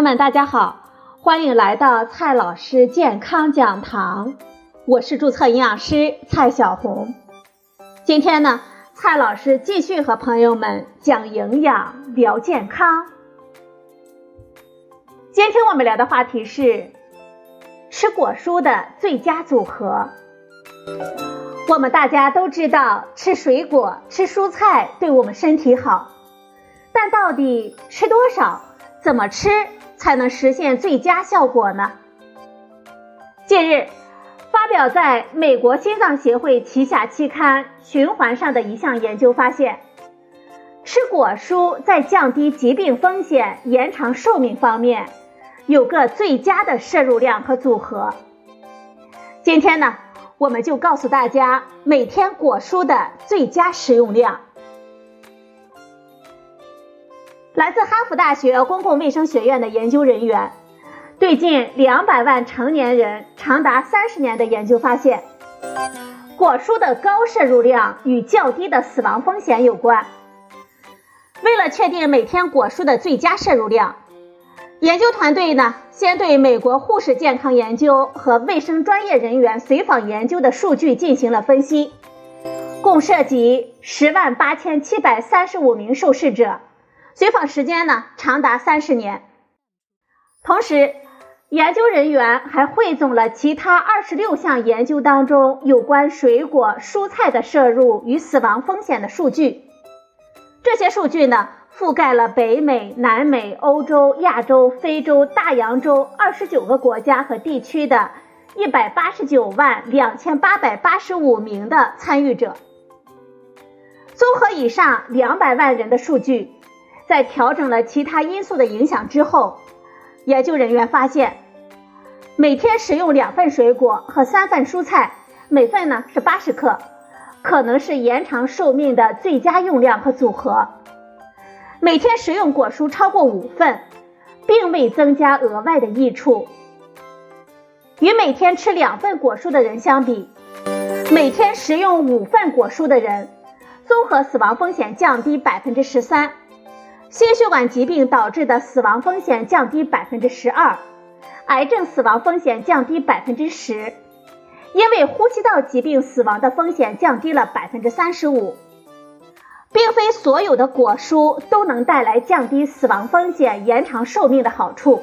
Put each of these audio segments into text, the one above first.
朋友们，大家好，欢迎来到蔡老师健康讲堂，我是注册营养师蔡小红。今天呢，蔡老师继续和朋友们讲营养、聊健康。今天我们聊的话题是吃果蔬的最佳组合。我们大家都知道，吃水果、吃蔬菜对我们身体好，但到底吃多少、怎么吃才能实现最佳效果呢？近日，发表在美国心脏协会旗下期刊《循环》上的一项研究发现，吃果蔬在降低疾病风险、延长寿命方面有个最佳的摄入量和组合。今天呢？我们就告诉大家每天果蔬的最佳食用量。来自哈佛大学公共卫生学院的研究人员对近两百万成年人长达三十年的研究发现，果蔬的高摄入量与较低的死亡风险有关。为了确定每天果蔬的最佳摄入量。研究团队呢，先对美国护士健康研究和卫生专业人员随访研究的数据进行了分析，共涉及十万八千七百三十五名受试者，随访时间呢长达三十年。同时，研究人员还汇总了其他二十六项研究当中有关水果、蔬菜的摄入与死亡风险的数据。这些数据呢？覆盖了北美、南美、欧洲、亚洲、非洲、大洋洲二十九个国家和地区的一百八十九万两千八百八十五名的参与者。综合以上两百万人的数据，在调整了其他因素的影响之后，研究人员发现，每天食用两份水果和三份蔬菜，每份呢是八十克，可能是延长寿命的最佳用量和组合。每天食用果蔬超过五份，并未增加额外的益处。与每天吃两份果蔬的人相比，每天食用五份果蔬的人，综合死亡风险降低百分之十三，心血管疾病导致的死亡风险降低百分之十二，癌症死亡风险降低百分之十，因为呼吸道疾病死亡的风险降低了百分之三十五。并非所有的果蔬都能带来降低死亡风险、延长寿命的好处。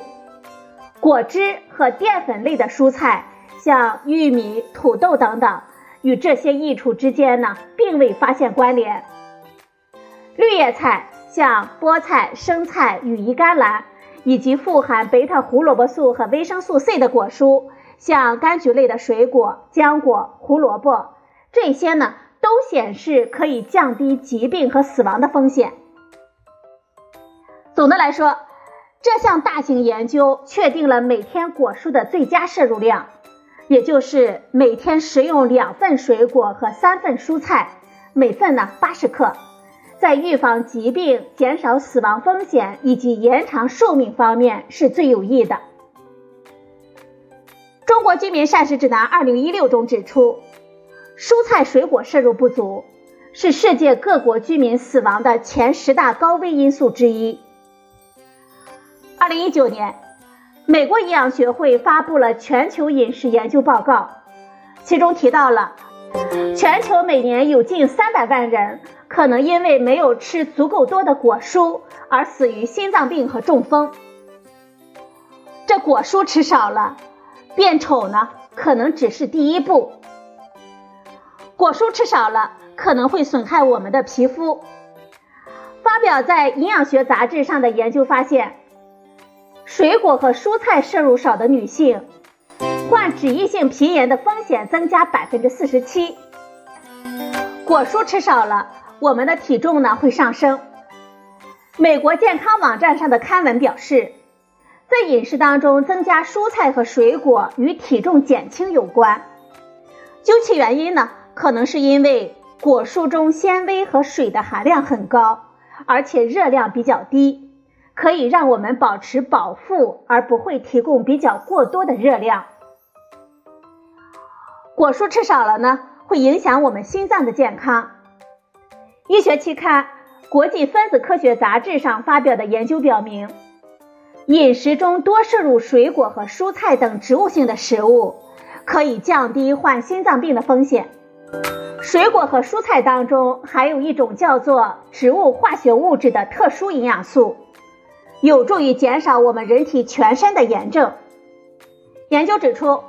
果汁和淀粉类的蔬菜，像玉米、土豆等等，与这些益处之间呢，并未发现关联。绿叶菜，像菠菜、生菜、羽衣甘蓝，以及富含贝塔胡萝卜素和维生素 C 的果蔬，像柑橘类的水果、浆果、胡萝卜，这些呢。都显示可以降低疾病和死亡的风险。总的来说，这项大型研究确定了每天果蔬的最佳摄入量，也就是每天食用两份水果和三份蔬菜，每份呢八十克，在预防疾病、减少死亡风险以及延长寿命方面是最有益的。《中国居民膳食指南（二零一六）》中指出。蔬菜水果摄入不足，是世界各国居民死亡的前十大高危因素之一。二零一九年，美国营养学会发布了全球饮食研究报告，其中提到了全球每年有近三百万人可能因为没有吃足够多的果蔬而死于心脏病和中风。这果蔬吃少了，变丑呢，可能只是第一步。果蔬吃少了可能会损害我们的皮肤。发表在《营养学杂志》上的研究发现，水果和蔬菜摄入少的女性，患脂溢性皮炎的风险增加百分之四十七。果蔬吃少了，我们的体重呢会上升。美国健康网站上的刊文表示，在饮食当中增加蔬菜和水果与体重减轻有关。究其原因呢？可能是因为果蔬中纤维和水的含量很高，而且热量比较低，可以让我们保持饱腹，而不会提供比较过多的热量。果蔬吃少了呢，会影响我们心脏的健康。医学期刊《国际分子科学杂志》上发表的研究表明，饮食中多摄入水果和蔬菜等植物性的食物，可以降低患心脏病的风险。水果和蔬菜当中含有一种叫做植物化学物质的特殊营养素，有助于减少我们人体全身的炎症。研究指出，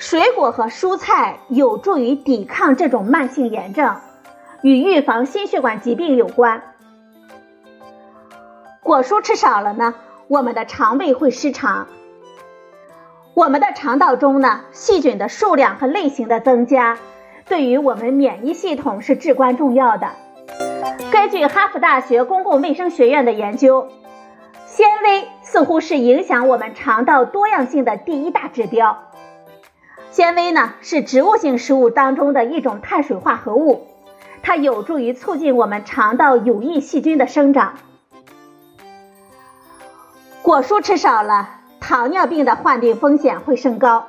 水果和蔬菜有助于抵抗这种慢性炎症，与预防心血管疾病有关。果蔬吃少了呢，我们的肠胃会失常。我们的肠道中呢，细菌的数量和类型的增加，对于我们免疫系统是至关重要的。根据哈佛大学公共卫生学院的研究，纤维似乎是影响我们肠道多样性的第一大指标。纤维呢，是植物性食物当中的一种碳水化合物，它有助于促进我们肠道有益细菌的生长。果蔬吃少了，糖尿病的患病风险会升高。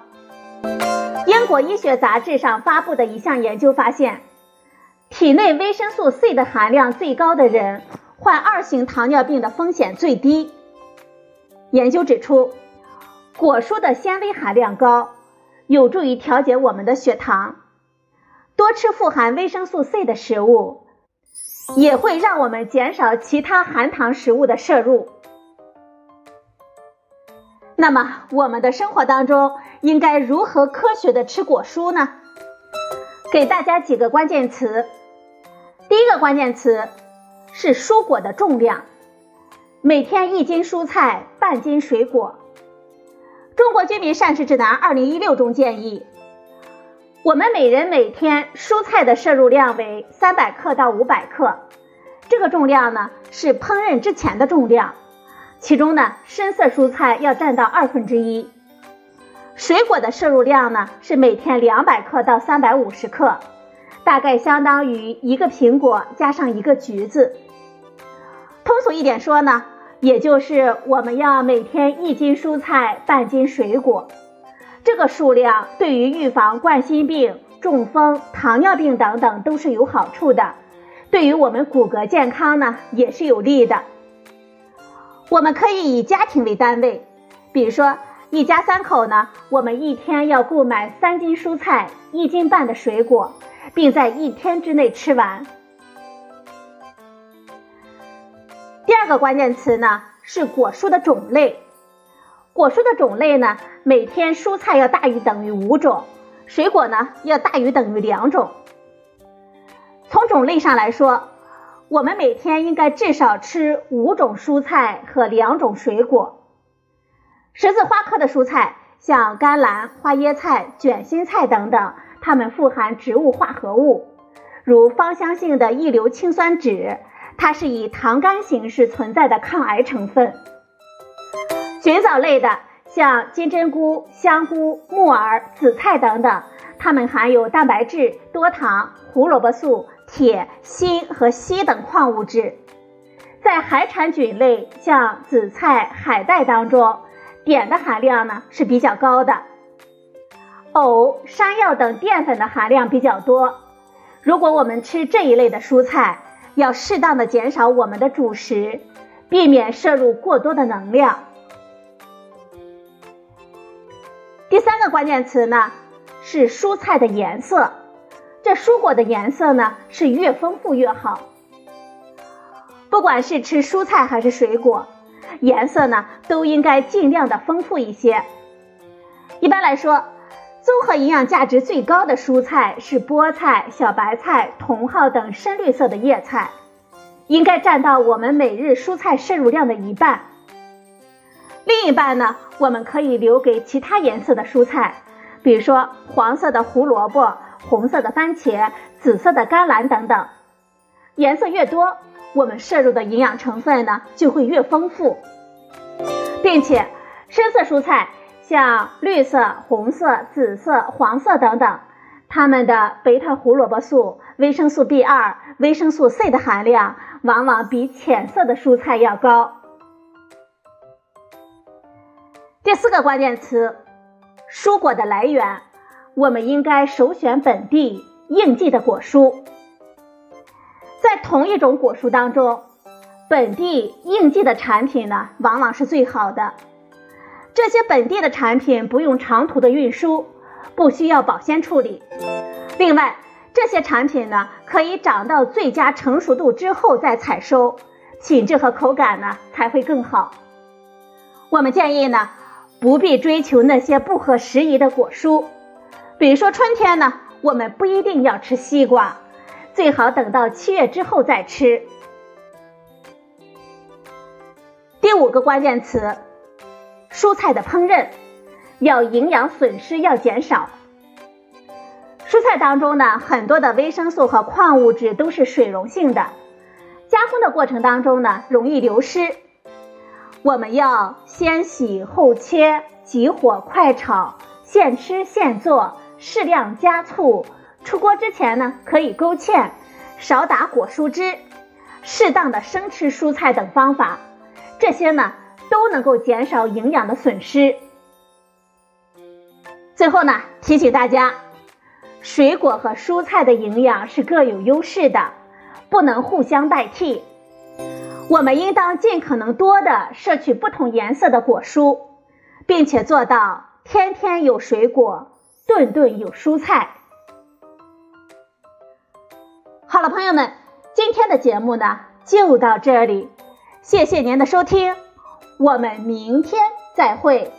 英国医学杂志上发布的一项研究发现，体内维生素 C 的含量最高的人，患二型糖尿病的风险最低。研究指出，果蔬的纤维含量高，有助于调节我们的血糖。多吃富含维生素 C 的食物，也会让我们减少其他含糖食物的摄入。那么，我们的生活当中应该如何科学的吃果蔬呢？给大家几个关键词。第一个关键词是蔬果的重量，每天一斤蔬菜，半斤水果。中国居民膳食指南二零一六中建议，我们每人每天蔬菜的摄入量为三百克到五百克，这个重量呢是烹饪之前的重量。其中呢，深色蔬菜要占到二分之一，水果的摄入量呢是每天两百克到三百五十克，大概相当于一个苹果加上一个橘子。通俗一点说呢，也就是我们要每天一斤蔬菜，半斤水果，这个数量对于预防冠心病、中风、糖尿病等等都是有好处的，对于我们骨骼健康呢也是有利的。我们可以以家庭为单位，比如说一家三口呢，我们一天要购买三斤蔬菜，一斤半的水果，并在一天之内吃完。第二个关键词呢是果蔬的种类，果蔬的种类呢，每天蔬菜要大于等于五种，水果呢要大于等于两种。从种类上来说。我们每天应该至少吃五种蔬菜和两种水果。十字花科的蔬菜，像甘蓝、花椰菜、卷心菜等等，它们富含植物化合物，如芳香性的异硫氰酸酯，它是以糖苷形式存在的抗癌成分。菌藻类的，像金针菇、香菇、木耳、紫菜等等，它们含有蛋白质、多糖、胡萝卜素。铁、锌和硒等矿物质，在海产菌类，像紫菜、海带当中，碘的含量呢是比较高的。藕、山药等淀粉的含量比较多。如果我们吃这一类的蔬菜，要适当的减少我们的主食，避免摄入过多的能量。第三个关键词呢是蔬菜的颜色。这蔬果的颜色呢是越丰富越好。不管是吃蔬菜还是水果，颜色呢都应该尽量的丰富一些。一般来说，综合营养价值最高的蔬菜是菠菜、小白菜、茼蒿等深绿色的叶菜，应该占到我们每日蔬菜摄入量的一半。另一半呢，我们可以留给其他颜色的蔬菜，比如说黄色的胡萝卜。红色的番茄、紫色的甘蓝等等，颜色越多，我们摄入的营养成分呢就会越丰富，并且深色蔬菜像绿色、红色、紫色、黄色等等，它们的贝塔胡萝卜素、维生素 B 二、维生素 C 的含量往往比浅色的蔬菜要高。第四个关键词，蔬果的来源。我们应该首选本地应季的果蔬。在同一种果蔬当中，本地应季的产品呢，往往是最好的。这些本地的产品不用长途的运输，不需要保鲜处理。另外，这些产品呢，可以长到最佳成熟度之后再采收，品质和口感呢才会更好。我们建议呢，不必追求那些不合时宜的果蔬，比如说春天呢，我们不一定要吃西瓜，最好等到七月之后再吃。第五个关键词，蔬菜的烹饪要营养损失要减少。蔬菜当中呢，很多的维生素和矿物质都是水溶性的，加工的过程当中呢，容易流失。我们要先洗后切，急火快炒，现吃现做，适量加醋。出锅之前呢，可以勾芡，少打果蔬汁，适当的生吃蔬菜等方法，这些呢都能够减少营养的损失。最后呢，提醒大家。水果和蔬菜的营养是各有优势的，不能互相代替。我们应当尽可能多的摄取不同颜色的果蔬，并且做到天天有水果，顿顿有蔬菜。好了，朋友们，今天的节目呢就到这里，谢谢您的收听，我们明天再会。